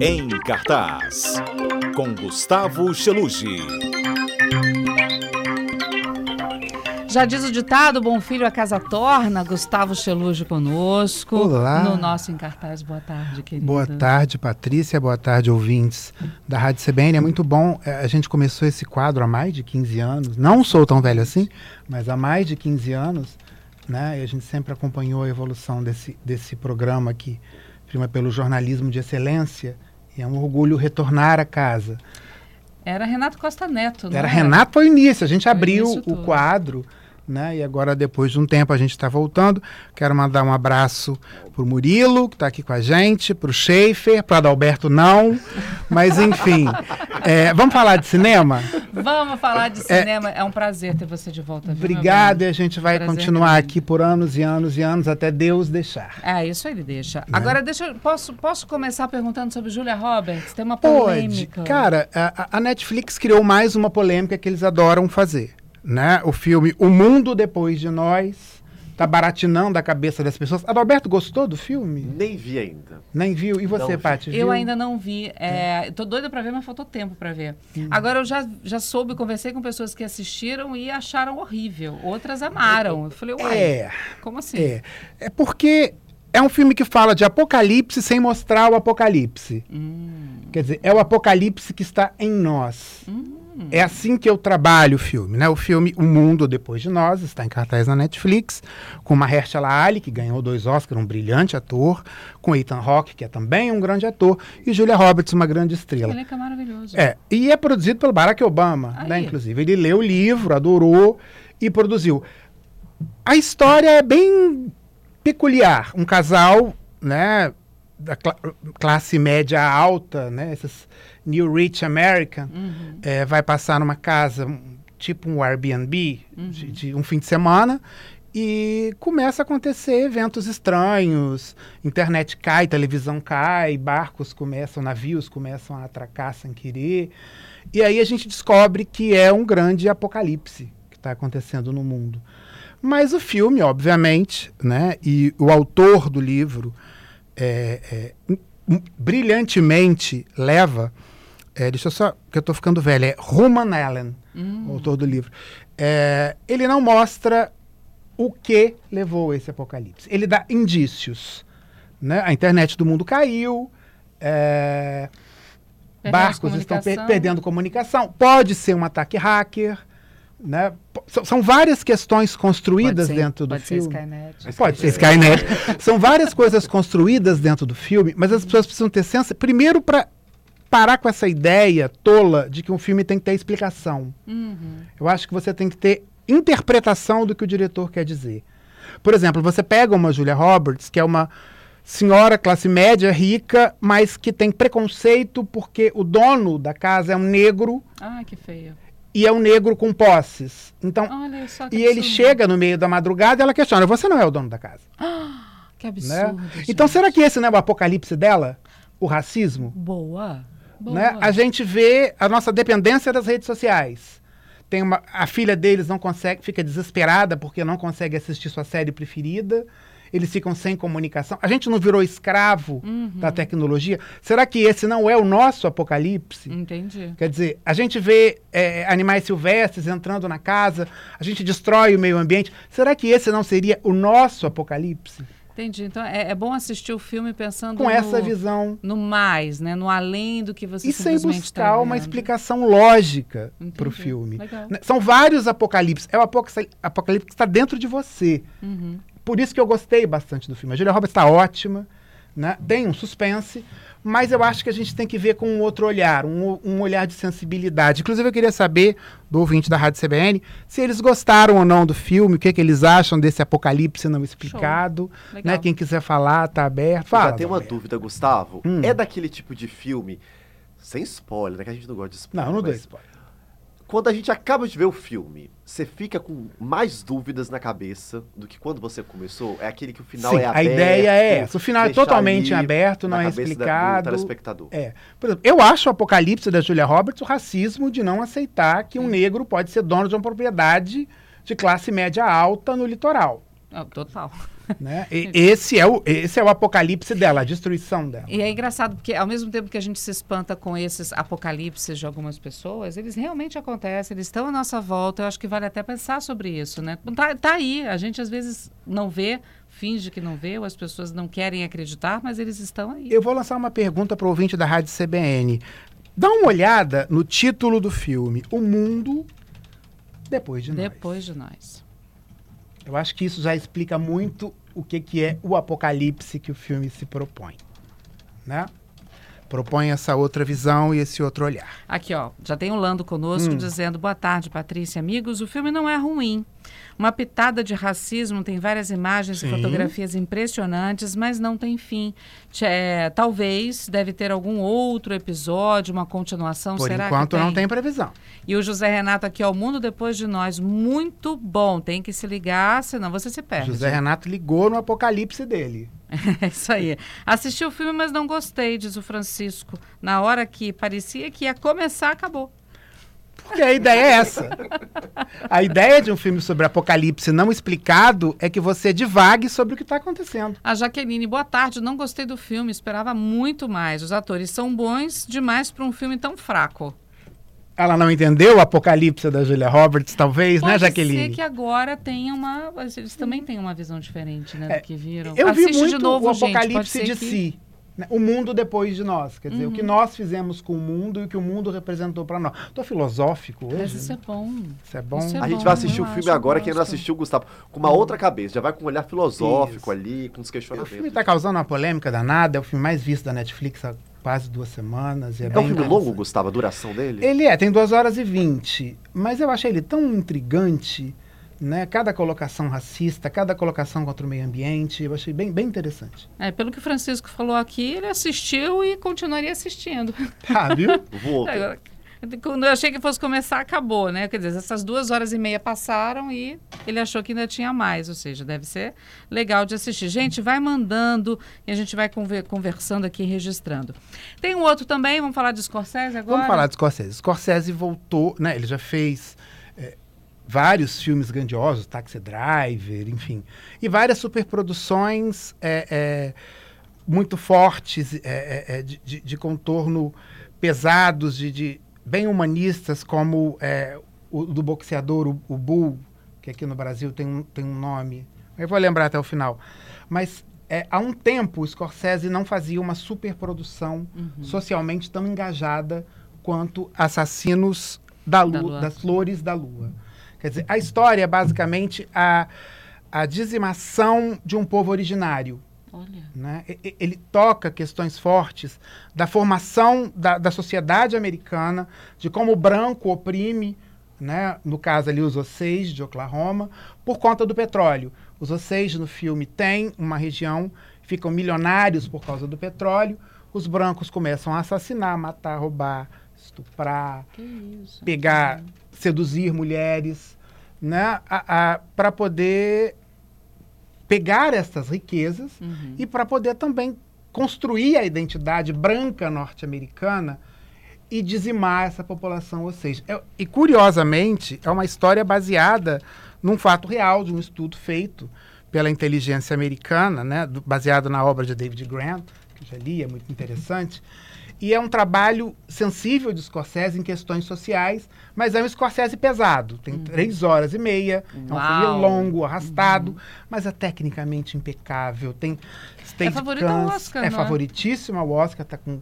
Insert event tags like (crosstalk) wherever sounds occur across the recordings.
Em cartaz, com Gustavo Chelucci. Já diz o ditado, bom filho a casa torna, Gustavo Cheluge conosco. Olá. No nosso Em Cartaz. Boa tarde, querido. Boa tarde, Patrícia. Boa tarde, ouvintes da Rádio CBN. É muito bom. É, A gente começou esse quadro há mais de 15 anos. Não sou tão velho assim, mas há mais de 15 anos. Né? E a gente sempre acompanhou a evolução desse, desse programa que prima pelo jornalismo de excelência. E é um orgulho retornar a casa. Era Renato Costa Neto, não Era? Renato foi o início. A gente abriu o tudo. quadro, né? E agora, depois de um tempo, a gente está voltando. Quero mandar um abraço pro Murilo, que está aqui com a gente, pro Schaefer, pro Adalberto não. Mas enfim. (laughs) é, vamos falar de cinema? Vamos falar de cinema. É, um prazer ter você de volta. viu, Obrigado, e a gente vai Prazer continuar grande. aqui por anos e anos e anos até Deus deixar. É, isso ele deixa. Né? Agora, deixa eu, posso, posso começar perguntando sobre Julia Roberts? Tem uma Pode. polêmica. Cara, a, a Netflix criou mais uma polêmica que eles adoram fazer. Né? O filme O Mundo Depois de Nós tá baratinando a cabeça das pessoas. Adalberto gostou do filme? Nem vi ainda. Nem viu? E você, Não. Paty? viu? Eu ainda não vi. É, Tô doida pra ver, mas faltou tempo pra ver. Agora eu já, já soube, conversei com pessoas que assistiram e acharam horrível. Outras amaram. Eu falei, uai, É, como assim? é. É porque é um filme que fala de apocalipse sem mostrar o apocalipse. Hum, Quer dizer, é o apocalipse que está em nós. hum. É assim que eu trabalho o filme, né? O filme O Mundo Depois de Nós está em cartaz na Netflix, com Mahershala Ali, que ganhou dois Oscars, um brilhante ator, com Ethan Hawke, que é também um grande ator, e Julia Roberts, uma grande estrela. Ele é maravilhoso. É, e é produzido pelo Barack Obama, Aí. né? Inclusive, ele leu o livro, adorou e produziu. A história é bem peculiar. Um casal, né, da cla- classe média alta, né, esses New Rich American, Uhum. é, vai passar numa casa, tipo um Airbnb, Uhum. de, de um fim de semana, e começa a acontecer eventos estranhos, internet cai, televisão cai, barcos começam, navios começam a atracar sem querer, e aí a gente descobre que é um grande apocalipse que está acontecendo no mundo. Mas o filme, obviamente, né, e o autor do livro é, é, brilhantemente leva. É, deixa eu só, que eu estou ficando velho, é Roman Allen, Hum. o autor do livro. É, ele não mostra o que levou a esse apocalipse. Ele dá indícios. Né? A internet do mundo caiu, é, barcos estão per- perdendo comunicação. Pode ser um ataque hacker. Né? São, são várias questões construídas ser- dentro do pode ser filme. Skynet. Pode ser Skynet. São várias coisas construídas dentro do filme, mas as pessoas precisam ter senso. Primeiro, para parar com essa ideia tola de que um filme tem que ter explicação. Uhum. Eu acho que você tem que ter interpretação do que o diretor quer dizer. Por exemplo, você pega uma Julia Roberts, que é uma senhora classe média, rica, mas que tem preconceito porque o dono da casa é um negro Ah, que feio. e é um negro com posses. Então, Olha só que e ele chega no meio da madrugada e ela questiona: você não é o dono da casa? (gasps) Que né? absurdo. Então, gente. será que esse não é o apocalipse dela? O racismo? Boa. Boa. Né? A gente vê a nossa dependência das redes sociais. Tem uma, a filha deles não consegue, fica desesperada porque não consegue assistir sua série preferida. Eles ficam sem comunicação. A gente não virou escravo Uhum. da tecnologia? Será que esse não é o nosso apocalipse? Entendi. Quer dizer, a gente vê é, animais silvestres entrando na casa, a gente destrói o meio ambiente. Será que esse não seria o nosso apocalipse? Entendi. Então é, é bom assistir o filme pensando Com no, essa visão. no mais, né? No além do que você E sem simplesmente buscar tá uma explicação lógica para o filme. Legal. Né? São vários apocalipses. É o apoca- apocalipse que está dentro de você. Uhum. Por isso que eu gostei bastante do filme. A Julia Roberts está ótima, né? tem um suspense, mas eu acho que a gente tem que ver com um outro olhar, um, um olhar de sensibilidade. Inclusive, eu queria saber do ouvinte da Rádio CBN se eles gostaram ou não do filme, o que, que eles acham desse apocalipse não explicado. Né? Quem quiser falar, tá aberto. Fala, Já uma Adalberto. dúvida, Gustavo. Hum. É daquele tipo de filme, sem spoiler, né? Que a gente não gosta de spoiler. Não, não dou mas spoiler. Quando a gente acaba de ver o filme, você fica com mais dúvidas na cabeça do que quando você começou? É aquele que o final Sim, é a aberto. ideia é essa. O final é totalmente aberto, não é da- explicado. Do telespectador. É. Por exemplo, eu acho o apocalipse da Julia Roberts o racismo de não aceitar que um negro pode ser dono de uma propriedade de classe média alta no litoral. Total. Né? E esse, é o, esse é o apocalipse dela, a destruição dela. E é engraçado porque, ao mesmo tempo que a gente se espanta com esses apocalipses de algumas pessoas, eles realmente acontecem, eles estão à nossa volta. Eu acho que vale até pensar sobre isso, né? Tá, tá aí, a gente às vezes não vê, finge que não vê, ou as pessoas não querem acreditar, mas eles estão aí. Eu vou lançar uma pergunta para o ouvinte da Rádio CBN. Dá uma olhada no título do filme, O Mundo Depois de Nós. Depois de nós. Eu acho que isso já explica muito o que, que é o apocalipse que o filme se propõe. Né? Propõe essa outra visão e esse outro olhar. Aqui, ó, já tem o Lando conosco Hum. dizendo: boa tarde, Patrícia, amigos. O filme não é ruim. Uma pitada de racismo, tem várias imagens Sim. e fotografias impressionantes, mas não tem fim. É, talvez deve ter algum outro episódio, uma continuação. Por Será enquanto que não tem previsão. E o José Renato aqui, ó, o mundo depois de nós, muito bom. Tem que se ligar, senão você se perde. José Renato ligou no apocalipse dele. (laughs) É isso aí. Assisti o filme, mas não gostei, diz o Francisco. Na hora que parecia que ia começar, acabou. Porque a ideia é essa. A ideia de um filme sobre apocalipse não explicado é que você divague sobre o que está acontecendo. A Jaqueline, boa tarde. Não gostei do filme, esperava muito mais. Os atores são bons demais para um filme tão fraco. Ela não entendeu o apocalipse da Julia Roberts, talvez, Pode né, ser Jaqueline? que agora tenha uma. Eles também têm uma visão diferente, né? É, do que viram. Eu vi Assiste muito de novo, o. Pode apocalipse ser de que- Uhum. si. né? O mundo depois de nós. Quer dizer, o que nós fizemos com o mundo e o que o mundo representou para nós. Tô filosófico hoje. Mas isso é bom. Isso é bom. isso é A gente bom, vai assistir eu o filme agora, quem não gosto. assistiu, Gustavo, com uma outra cabeça. Já vai com um olhar filosófico Isso. ali, com os O questionamentos. filme está causando uma polêmica danada. É o filme mais visto da Netflix quase duas semanas. e É um bem filme longo, interessante. Gustavo, a duração dele? Ele é, tem duas horas e vinte. Mas eu achei ele tão intrigante, né? Cada colocação racista, cada colocação contra o meio ambiente. Eu achei bem, bem interessante. É, pelo que o Francisco falou aqui, ele assistiu e continuaria assistindo. Tá, viu? Vou. (laughs) Quando eu achei que fosse começar, acabou, né? Quer dizer, essas duas horas e meia passaram e ele achou que ainda tinha mais. Ou seja, deve ser legal de assistir. Gente, vai mandando e a gente vai conver- conversando aqui, registrando. Tem um outro também, vamos falar de Scorsese agora? Vamos falar de Scorsese. Scorsese voltou, né? Ele já fez é, vários filmes grandiosos, Taxi Driver, enfim. E várias superproduções é, é, muito fortes, de, de- de contorno pesados, de, de- bem humanistas, como é, o do boxeador, o, o Bull, que aqui no Brasil tem um, tem um nome. Eu vou lembrar até o final. Mas é, há um tempo o Scorsese não fazia uma superprodução socialmente tão engajada quanto Assassinos da Da Lu- Lua. das Flores da Lua. Quer dizer, a história é basicamente a, a dizimação de um povo originário. Olha. né? Ele toca questões fortes da formação da, da sociedade americana, de como o branco oprime, né? no caso ali os Osage de Oklahoma, por conta do petróleo. Os Osage no filme têm uma região, ficam milionários por causa do petróleo, os brancos começam a assassinar, matar, roubar, estuprar, pegar, seduzir mulheres, né, para poder pegar essas riquezas Uhum. e para poder também construir a identidade branca norte-americana e dizimar essa população, ou seja, é- e curiosamente é uma história baseada num fato real de um estudo feito pela inteligência americana, né, do- baseado na obra de David Grant, que já li, é muito interessante. E é um trabalho sensível de Scorsese em questões sociais, mas é um Scorsese pesado. Tem três horas e meia, é um Uau. filme longo, arrastado, mas é tecnicamente impecável. Tem Stage favorito ao Guns, Oscar, É é? favoritíssimo ao Oscar, tá com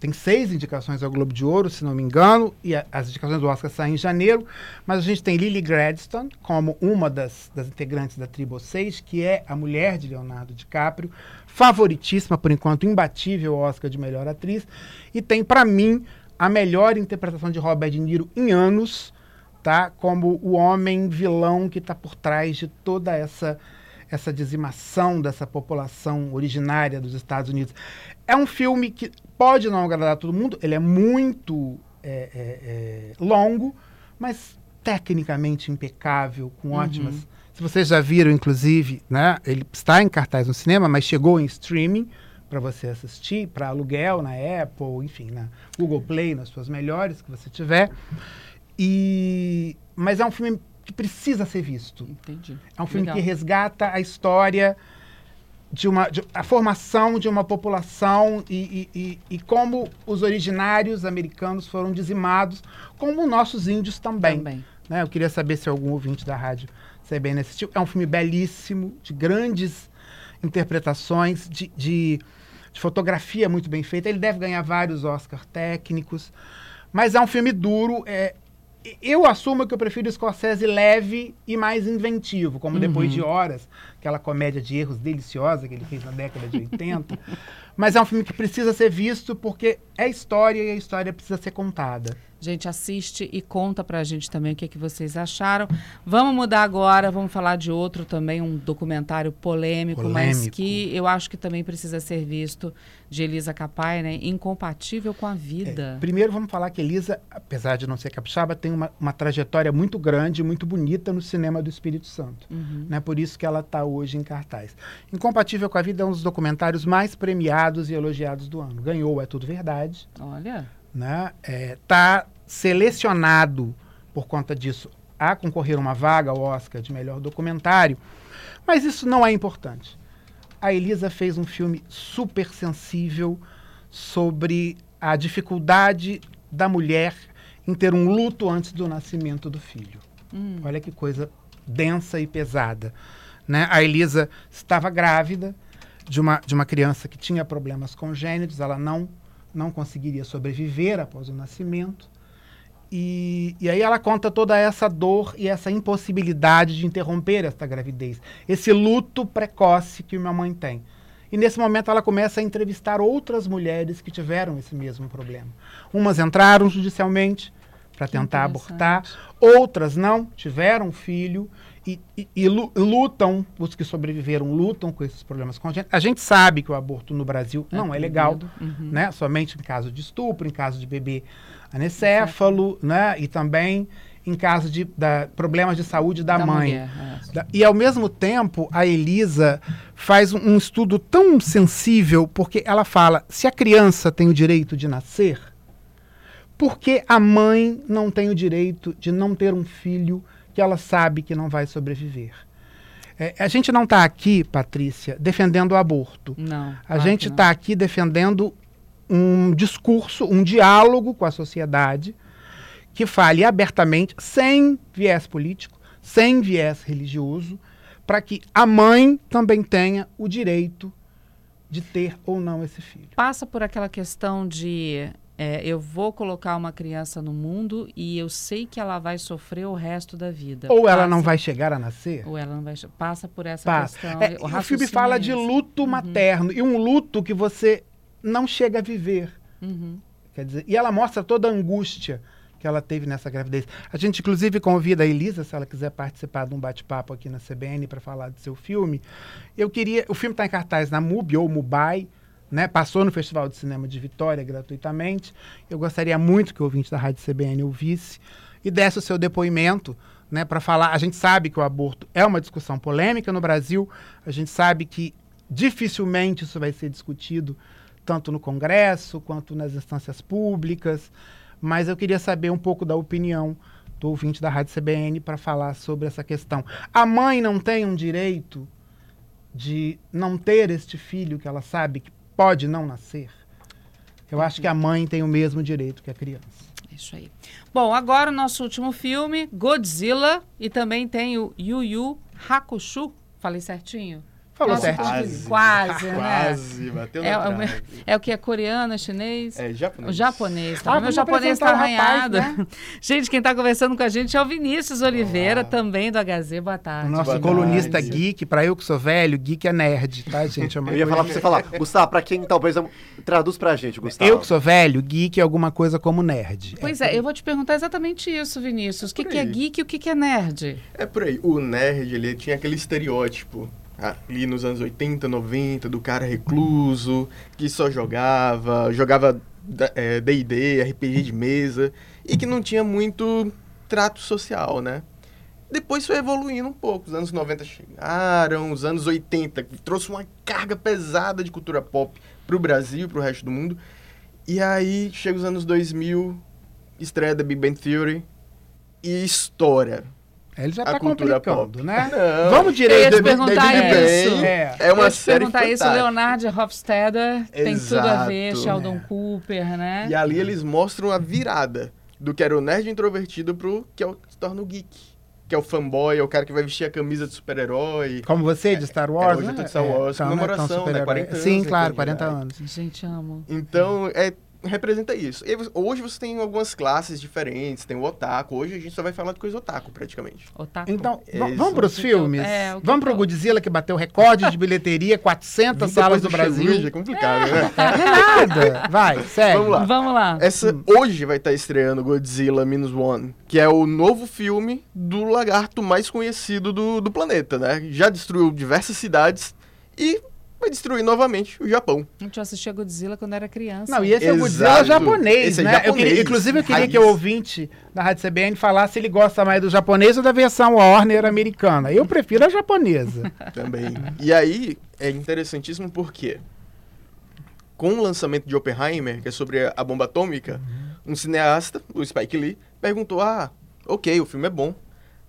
tem seis indicações ao Globo de Ouro, se não me engano, e a- as indicações do Oscar saem em janeiro, mas a gente tem Lily Gladstone como uma das, das integrantes da tribo 6, que é a mulher de Leonardo DiCaprio, favoritíssima, por enquanto, imbatível ao Oscar de melhor atriz, e tem, para mim, a melhor interpretação de Robert De Niro em anos, tá? Como o homem vilão que está por trás de toda essa essa dizimação dessa população originária dos Estados Unidos. É um filme que pode não agradar a todo mundo, ele é muito é, é, é, longo, mas tecnicamente impecável, com ótimas. Se vocês já viram, inclusive, né, ele está em cartaz no cinema, mas chegou em streaming para você assistir, para aluguel na Apple, enfim, na Google Play, nas suas melhores que você tiver. E mas é um filme que precisa ser visto. Entendi. É um filme Legal. que resgata a história de uma de- a formação de uma população e, e- e- e como os originários americanos foram dizimados, como nossos índios também. Também. né? Eu queria saber se algum ouvinte da rádio CBN assistiu. É um filme belíssimo, de grandes interpretações, de, de- de fotografia muito bem feita. Ele deve ganhar vários Oscar técnicos, mas é um filme duro. é, eu assumo que eu prefiro Scorsese leve e mais inventivo, como Depois de Horas, aquela comédia de erros deliciosa que ele fez na década de 80. Mas é um filme que precisa ser visto porque é história e a história precisa ser contada. Gente, assiste e conta pra gente também o que, é que vocês acharam. Vamos mudar agora, vamos falar de outro também, um documentário polêmico, mas Polêmico. que eu acho que também precisa ser visto, de Elisa Capai, né? Incompatível com a vida. Primeiro, vamos falar que Elisa, apesar de não ser capixaba, tem uma, uma trajetória muito grande, muito bonita no cinema do Espírito Santo. Né? Por isso que ela está hoje em cartaz. Incompatível com a Vida é um dos documentários mais premiados e elogiados do ano. Ganhou É Tudo Verdade. Olha, Né? É, tá selecionado, por conta disso, a concorrer uma vaga ao Oscar de melhor documentário. Mas isso não é importante. A Elisa fez um filme super sensível sobre a dificuldade da mulher em ter um luto antes do nascimento do filho. Olha que coisa densa e pesada. Né? A Elisa estava grávida de uma, de uma criança que tinha problemas congênitos, ela não, não conseguiria sobreviver após o nascimento. E, e aí ela conta toda essa dor e essa impossibilidade de interromper esta gravidez, esse luto precoce que uma mãe tem. E nesse momento ela começa a entrevistar outras mulheres que tiveram esse mesmo problema. Umas entraram judicialmente para tentar abortar, outras não, tiveram filho e, e- e lu- lutam, os que sobreviveram lutam com esses problemas congênitos. A gente sabe que o aborto no Brasil não é legal. Uhum. né? Somente em caso de estupro, em caso de bebê anencéfalo, né? E também em caso de da, problemas de saúde da, mãe. mulher, é. Da- E ao mesmo tempo, a Elisa faz um, um estudo tão sensível, porque ela fala: se a criança tem o direito de nascer, por que a mãe não tem o direito de não ter um filho que ela sabe que não vai sobreviver? É, a gente não está aqui, Patrícia, defendendo o aborto. Não. A claro gente está aqui defendendo um discurso, um diálogo com a sociedade que fale abertamente, sem viés político, sem viés religioso, para que a mãe também tenha o direito de ter ou não esse filho. Passa por aquela questão de é, eu vou colocar uma criança no mundo e eu sei que ela vai sofrer o resto da vida. Ou ela Passa- não vai chegar a nascer? Ou ela não vai. Passa por essa Passa. questão. É, e o filme fala de luto materno e um luto que você não chega a viver. Uhum. Quer dizer, e ela mostra toda a angústia que ela teve nessa gravidez. A gente, inclusive, convida a Elisa, se ela quiser participar de um bate-papo aqui na CBN para falar do seu filme. Eu queria. O filme está em cartaz na MUBI ou Mubai, né? Passou no Festival de Cinema de Vitória gratuitamente. Eu gostaria muito que o ouvinte da Rádio CBN ouvisse e desse o seu depoimento. Né, para falar, a gente sabe que o aborto é uma discussão polêmica no Brasil, a gente sabe que dificilmente isso vai ser discutido tanto no Congresso quanto nas instâncias públicas, mas eu queria saber um pouco da opinião do ouvinte da Rádio CBN para falar sobre essa questão. A mãe não tem um direito de não ter este filho que ela sabe que pode não nascer? Eu acho que a mãe tem o mesmo direito que a criança. Isso aí. Bom, agora o nosso último filme, Godzilla, e também tem o Yu Yu Hakusho. Falei certinho? Falou Nossa, certo. Quase, quase, né? Quase, bateu É, na é, o, é o que é coreano, é chinês? É japonês. O japonês, tá? Ah, Meu vamos japonês tá o rapaz, arranhado. né? (laughs) Gente, quem tá conversando com a gente é o Vinícius Oliveira, Olá. também do HZ. Boa O tarde. nosso Boa colunista tarde. geek, para eu que sou velho, geek é nerd, tá, gente? É (laughs) Eu ia falar pra você falar, Gustavo, pra quem talvez traduz pra gente, Gustavo. Eu que sou velho, geek é alguma coisa como nerd. Pois é, eu vou te perguntar exatamente isso, Vinícius. O que, que é geek e o que, que é nerd? É por aí. O nerd, ele tinha aquele estereótipo ali nos anos 80, 90, do cara recluso, que só jogava, jogava da- é, D&D, RPG de mesa, e que não tinha muito trato social, né? Depois foi evoluindo um pouco. Os anos 90 chegaram, os anos 80 que trouxe uma carga pesada de cultura pop pro Brasil e pro resto do mundo. E aí chega os anos 2000, estreia da Big Bang Theory e estoura. Ele já a tá cultura complicando, pop. né? Não. Vamos Eu ia direito. te perguntar David isso. Bem É. É uma Eu ia te série perguntar isso. Leonard Hofstadter tem tudo a ver. Sheldon É. Cooper, né? E ali eles mostram a virada do que era o nerd introvertido pro que é o, se torna o geek. Que é o fanboy, é o cara que vai vestir a camisa de super-herói. Como você, de Star Wars, hoje eu né? tô de Star Wars, então, comemoração, tão né? super-herói. 40 anos, Sim, né, claro, que 40 verdade. anos. Gente, amo. Então, é, representa isso. E hoje você tem algumas classes diferentes, tem o otaku. Hoje a gente só vai falar de coisa otaku, praticamente. Otaku. Então, É vamos para os O que que eu- filmes? é, vamos que para o eu- Godzilla, que bateu recorde de bilheteria, (laughs) 400 Vir salas do Brasil. É complicado, né? (laughs) Não é nada. Vai, segue. Vamos lá. Vamos lá. Essa, hoje vai estar estreando Godzilla Minus One, que é o novo filme do lagarto mais conhecido do, do planeta, né? Já destruiu diversas cidades e vai destruir novamente o Japão. Gente, eu assistia Godzilla quando era criança. Não, e esse é o Exato. Godzilla japonês, Esse é né? Eu japonês, queria- inclusive, eu queria raiz. que o ouvinte da Rádio CBN falasse se ele gosta mais do japonês ou da versão Warner americana. Eu prefiro a japonesa. (laughs) Também. e aí, é interessantíssimo porque, com o lançamento de Oppenheimer, que é sobre a bomba atômica, um cineasta, o Spike Lee, perguntou: Ah, ok, o filme é bom,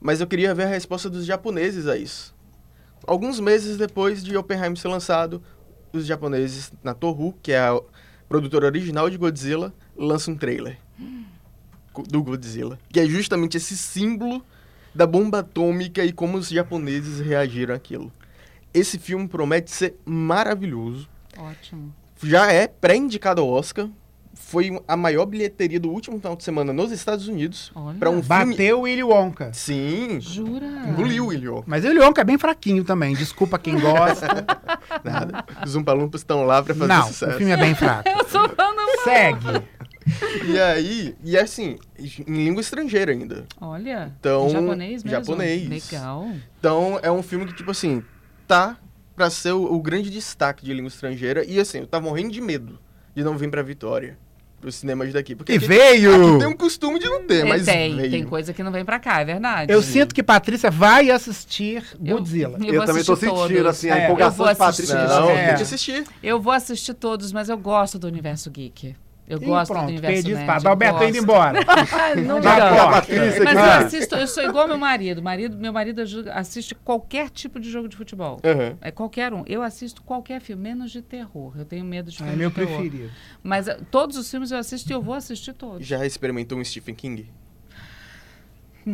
mas eu queria ver a resposta dos japoneses a isso. Alguns meses depois de Oppenheimer ser lançado, os japoneses, na Toho, que é a produtora original de Godzilla, lançam um trailer co- do Godzilla, que é justamente esse símbolo da bomba atômica e como os japoneses reagiram àquilo. Esse filme promete ser maravilhoso. Ótimo. Já é pré-indicado ao Oscar. Foi a maior bilheteria do último final de semana nos Estados Unidos. Olha. Para um filme. Bateu o Willy Wonka. Sim. Jura? Engoliu o William. Mas o Willy Wonka é bem fraquinho também. Desculpa quem gosta. (laughs) Nada. Os Umpalumpas estão lá para fazer Não, sucesso. o filme é bem fraco. Sou fã do- Segue. E aí, e assim, em língua estrangeira ainda. Olha. Então, em japonês mesmo? japonês. Legal. Então, é um filme que, tipo assim, tá pra ser o, o grande destaque de língua estrangeira. E assim, eu tava morrendo de medo de não vir pra Vitória, pros cinemas daqui. Porque E aqui, veio! aqui tem um costume de não ter, É, mas tem, veio. tem coisa que não vem pra cá, é verdade. Eu sinto que Patrícia vai assistir Eu- Godzilla. Eu, Eu, vou também tô assistir sentindo, todos. assim, a É, empolgação eu de vou Patrícia. assistir. Não, É. assistir. Eu vou assistir todos, mas eu gosto do universo geek. Eu Ih, gosto pronto, do universo perdi nerd. Alberto gosto. indo embora. (laughs) Não Patrícia Mas eu assisto, eu sou igual meu marido. marido meu marido assiste qualquer tipo de jogo de futebol. Aham. É qualquer um. Eu assisto qualquer filme, menos de terror. Eu tenho medo de É filme meu de terror. preferido. Mas eh, todos os filmes eu assisto e eu vou assistir todos. Já experimentou um Stephen King?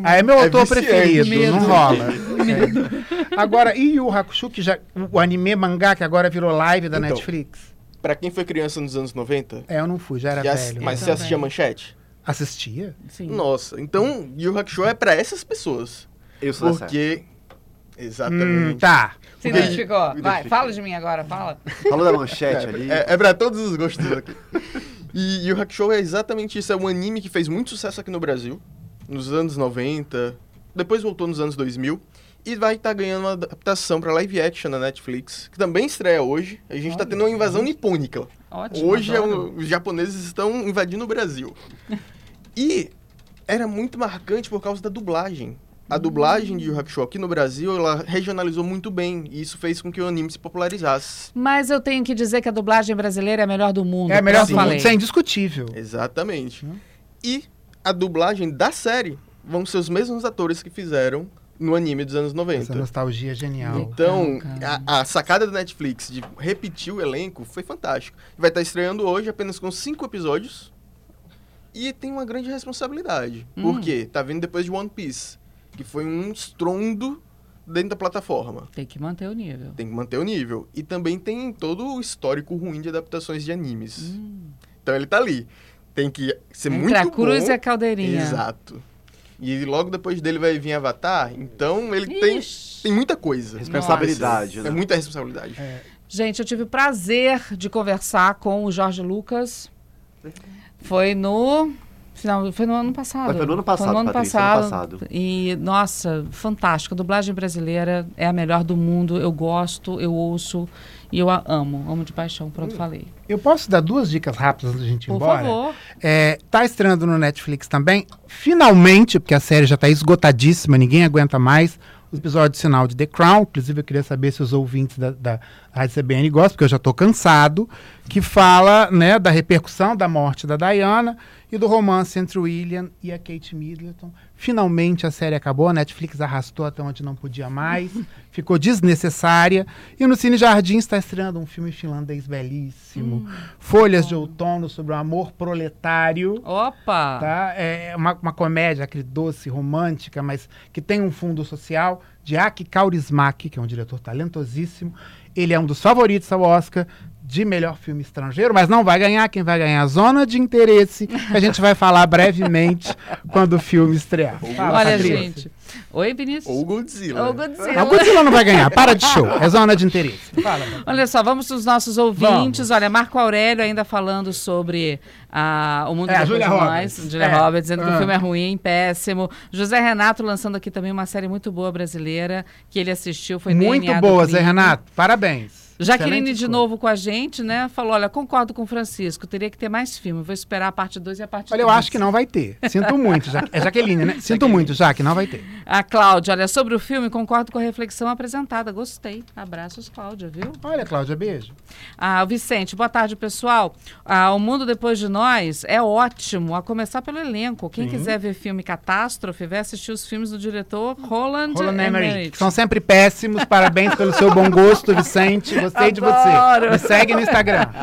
Ah, é meu É autor preferido, (laughs) (laughs) Medo. não rola. É. Agora, e Yu Hakusho, que já, o anime mangá que agora virou live da Então. Netflix? Pra quem foi criança nos anos 90, É, eu não fui, já era já- velho. mas Eu você assistia também. Manchete? Assistia? Sim. Nossa, então Yu Yu Hakusho é pra essas pessoas. Eu sou Porque... Hum, Exatamente. tá. Se Porque- identificou. Vai, fala de mim agora, fala. Falou da manchete ali. É, é pra todos os gostos aqui. (laughs) E Yu Yu Hakusho é exatamente isso. É um anime que fez muito sucesso aqui no Brasil, nos anos 90, depois voltou nos anos 2000. E vai estar ganhando uma adaptação pra live action na Netflix, que também estreia hoje. A gente tá Olha, tendo uma invasão nipônica. Ótimo. Hoje é um- os japoneses estão invadindo o Brasil. (laughs) E era muito marcante por causa da dublagem. A dublagem de Yu Yu Hakusho aqui no Brasil, ela regionalizou muito bem. E isso fez com que o anime se popularizasse. Mas eu tenho que dizer que a dublagem brasileira é a melhor do mundo. É a melhor do mundo, falei. isso é indiscutível. Exatamente. Hum. E a dublagem da série vão ser os mesmos atores que fizeram no anime dos anos 90. Essa nostalgia é genial. Então, a, a sacada da Netflix de repetir o elenco foi fantástico. Vai estar estreando hoje apenas com cinco episódios. E tem uma grande responsabilidade. Hum. Por quê? Tá vindo depois de One Piece, que foi um estrondo dentro da plataforma. Tem que manter o nível. Tem que manter o nível. E também tem todo o histórico ruim de adaptações de animes. Hum. Então ele tá ali. Tem que ser Entre muito a cruz bom. e a caldeirinha. Exato. E logo depois dele vai vir Avatar, então ele tem, Ixi. tem muita coisa. Responsabilidade, É né? muita responsabilidade. Gente, eu tive o prazer de conversar com o Jorge Lucas. Foi no. Final, foi no ano passado. Mas foi no ano passado, Foi no ano Patrícia, ano passado. passado. E, nossa, fantástico. A dublagem brasileira é a melhor do mundo. Eu gosto, eu ouço e eu a amo. Amo de paixão. Pronto, falei. Eu posso dar duas dicas rápidas antes da gente ir Por embora? favor. É, tá estreando no Netflix também. Finalmente, porque a série já tá esgotadíssima, ninguém aguenta mais. Os episódios final de The Crown. Inclusive, eu queria saber se os ouvintes da, da a CBN gosta, porque eu já estou cansado, que fala né, da repercussão da morte da Diana e do romance entre o William e a Kate Middleton. Finalmente a série acabou, a Netflix arrastou até onde não podia mais, (laughs) ficou desnecessária. E no Cine Jardim está estreando um filme finlandês belíssimo, Folhas de Outono, sobre o amor proletário. Opa! Tá? É uma, uma comédia, aquele doce, romântica, mas que tem um fundo social, de Aki Kaurismäki, que é um diretor talentosíssimo. Ele é um dos favoritos ao Oscar de melhor filme estrangeiro, mas não vai ganhar. Quem vai ganhar é a Zona de Interesse, que a gente vai falar brevemente (laughs) quando o filme estrear. Fala, Olha, Patrícia. gente. Oi, Vinícius. Ou Godzilla. Ô, Godzilla. Não, o Godzilla não vai ganhar. Para de show. É Zona de Interesse. Fala. Olha só, vamos para os nossos ouvintes. Vamos. Olha, Marco Aurélio ainda falando sobre ah, o mundo É, a depois Julia de Roberts. nós. Julia É. Roberts, dizendo que Ah. o filme é ruim, péssimo. José Renato lançando aqui também uma série muito boa brasileira que ele assistiu, foi Muito DNA boa, Zé. Renato. Parabéns. Jaqueline de novo com a gente, né? Falou: olha, concordo com o Francisco, teria que ter mais filme. Vou esperar a parte 2 e a parte Olha, eu 3. acho que não vai ter. Sinto muito. Ja- É Jaqueline, né? Sinto muito, Jaque, não vai ter. A Cláudia, olha, sobre o filme, concordo com a reflexão apresentada. Gostei. Abraços, Cláudia, viu? Olha, Cláudia, beijo. Ah, o Vicente, boa tarde, pessoal. Ah, o Mundo Depois de Nós é ótimo, a começar pelo elenco. Quem quiser ver filme Catástrofe, vai assistir os filmes do diretor Roland, Roland Emmerich, Emmerich. são sempre péssimos. Parabéns pelo seu bom gosto, Vicente. Gostei de você. Adoro. Me segue no Instagram. (laughs)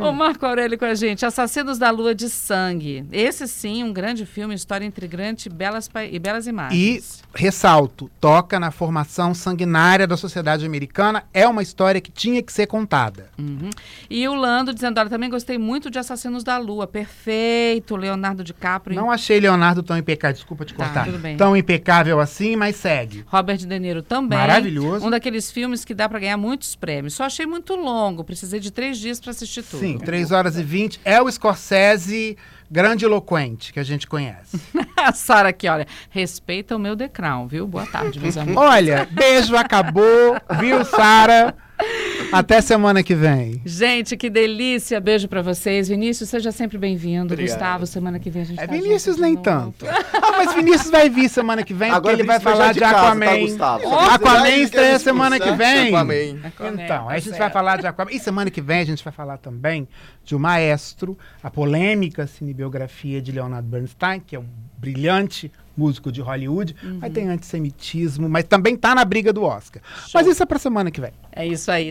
O Marco Aurélio com a gente. Assassinos da Lua de Sangue. Esse sim, um grande filme, história intrigante e belas, e belas E imagens. ressalto, toca na formação sanguinária da sociedade americana. É uma história que tinha que ser contada. Uhum. E o Lando dizendo, olha, também gostei muito de Assassinos da Lua. Perfeito, Leonardo DiCaprio. Não achei Leonardo tão impecável. Desculpa te Tá, cortar. Tão impecável assim, mas segue. Robert De Niro também. Maravilhoso. Um daqueles filmes que dá pra ganhar muitos prêmios. Só achei muito longo. Precisei de três dias pra assistir tudo. Sim, 3 horas e 20. É o Scorsese grandiloquente que a gente conhece. A (laughs) Sara aqui, olha. Respeita o meu Crown, viu? Boa tarde, meus (laughs) amigos. Olha, beijo, acabou. Viu, Sara? Até semana que vem. Gente, que delícia. Beijo pra vocês. Vinícius, seja sempre bem-vindo. Gustavo, semana que vem a gente É tá Vinícius junto de nem novo. tanto. Ah, mas Vinícius vai vir semana que vem, Agora porque ele vai falar já de casa, tá, Aquaman. Dizer- Aquaman estreia semana que vem. Aquaman. Aquaman, Então, tá aí a gente certo. vai falar de Aquaman. E semana que vem a gente vai falar também de O Maestro, a polêmica cinebiografia de Leonard Bernstein, que é um brilhante músico de Hollywood, Uhum. mas tem antissemitismo, mas também tá na briga do Oscar. Mas isso é pra semana que vem. É isso aí.